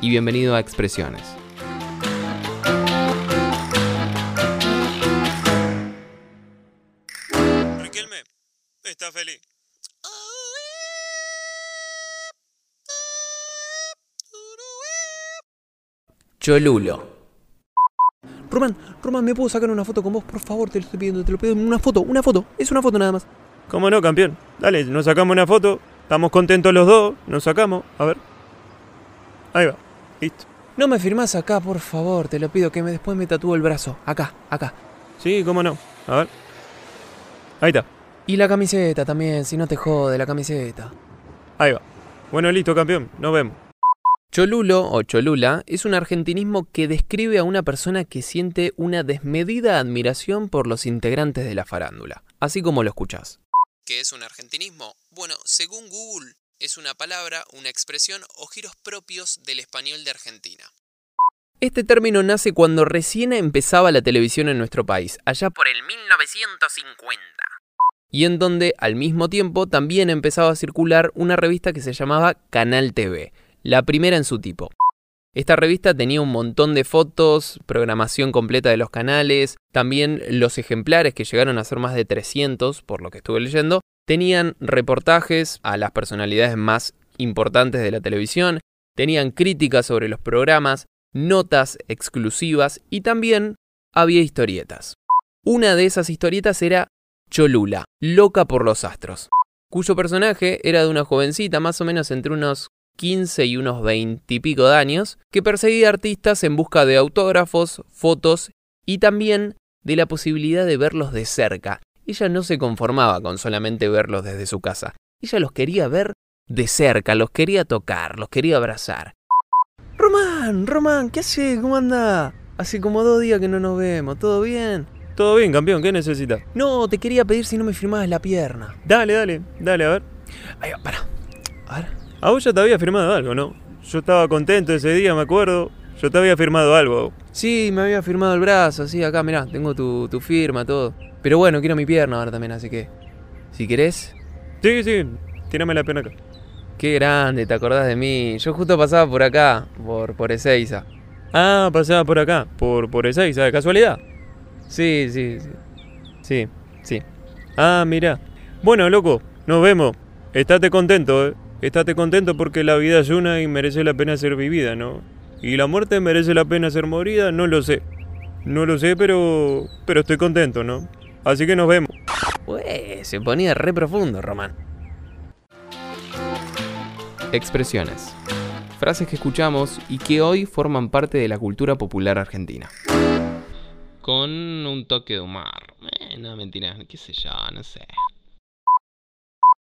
y bienvenido a Expresiones. Riquelme, está feliz. Cholulo. Román, Román, ¿me puedo sacar una foto con vos? Por favor, te lo estoy pidiendo, te lo pido. Una foto, una foto. Es una foto nada más. ¿Cómo no, campeón? Dale, nos sacamos una foto. Estamos contentos los dos. Nos sacamos. A ver. Ahí va. Listo. No me firmás acá, por favor, te lo pido, que me, después me tatúo el brazo. Acá, acá. Sí, cómo no. A ver. Ahí está. Y la camiseta también, si no te jode, la camiseta. Ahí va. Bueno, listo, campeón. Nos vemos. Cholulo o cholula es un argentinismo que describe a una persona que siente una desmedida admiración por los integrantes de la farándula, así como lo escuchás. ¿Qué es un argentinismo? Bueno, según Google, es una palabra, una expresión o giros propios del español de Argentina. Este término nace cuando recién empezaba la televisión en nuestro país, allá por el 1950. Y en donde, al mismo tiempo, también empezaba a circular una revista que se llamaba Canal TV, la primera en su tipo. Esta revista tenía un montón de fotos, programación completa de los canales, también los ejemplares que llegaron a ser más de 300, por lo que estuve leyendo, tenían reportajes a las personalidades más importantes de la televisión, tenían críticas sobre los programas, notas exclusivas y también había historietas. Una de esas historietas era Cholula, loca por los astros, cuyo personaje era de una jovencita más o menos entre unos 15 y unos 20 y pico de años, que perseguía artistas en busca de autógrafos, fotos y también de la posibilidad de verlos de cerca. Ella no se conformaba con solamente verlos desde su casa. Ella los quería ver de cerca, los quería tocar, los quería abrazar. Román, Román, ¿qué haces? ¿Cómo anda? Hace como dos días que no nos vemos, ¿todo bien? Todo bien, campeón. ¿Qué necesitas? No, te quería pedir si no me firmabas la pierna. Dale, dale. Dale, a ver. Ahí va, para. A ver. A vos ya te había firmado algo, ¿no? Yo estaba contento ese día, me acuerdo. Yo te había firmado algo. Sí, me había firmado el brazo, sí, acá, mirá, tengo tu, tu firma, todo. Pero bueno, quiero mi pierna ahora también, así que. Si querés. Sí, sí. Tírame la pena acá. Qué grande, te acordás de mí. Yo justo pasaba por acá, por, por Ezeiza. Ah, pasaba por acá, por, por Ezeiza, de casualidad. Sí, sí, sí. Sí, sí. Ah, mira. Bueno, loco, nos vemos. Estate contento, ¿eh? Estate contento porque la vida es una y merece la pena ser vivida, ¿no? Y la muerte merece la pena ser morida, no lo sé. No lo sé, pero pero estoy contento, ¿no? Así que nos vemos. Ué, se ponía re profundo, Román. Expresiones. Frases que escuchamos y que hoy forman parte de la cultura popular argentina. Con un toque de humor. Eh, no, mentira, qué sé yo, no sé.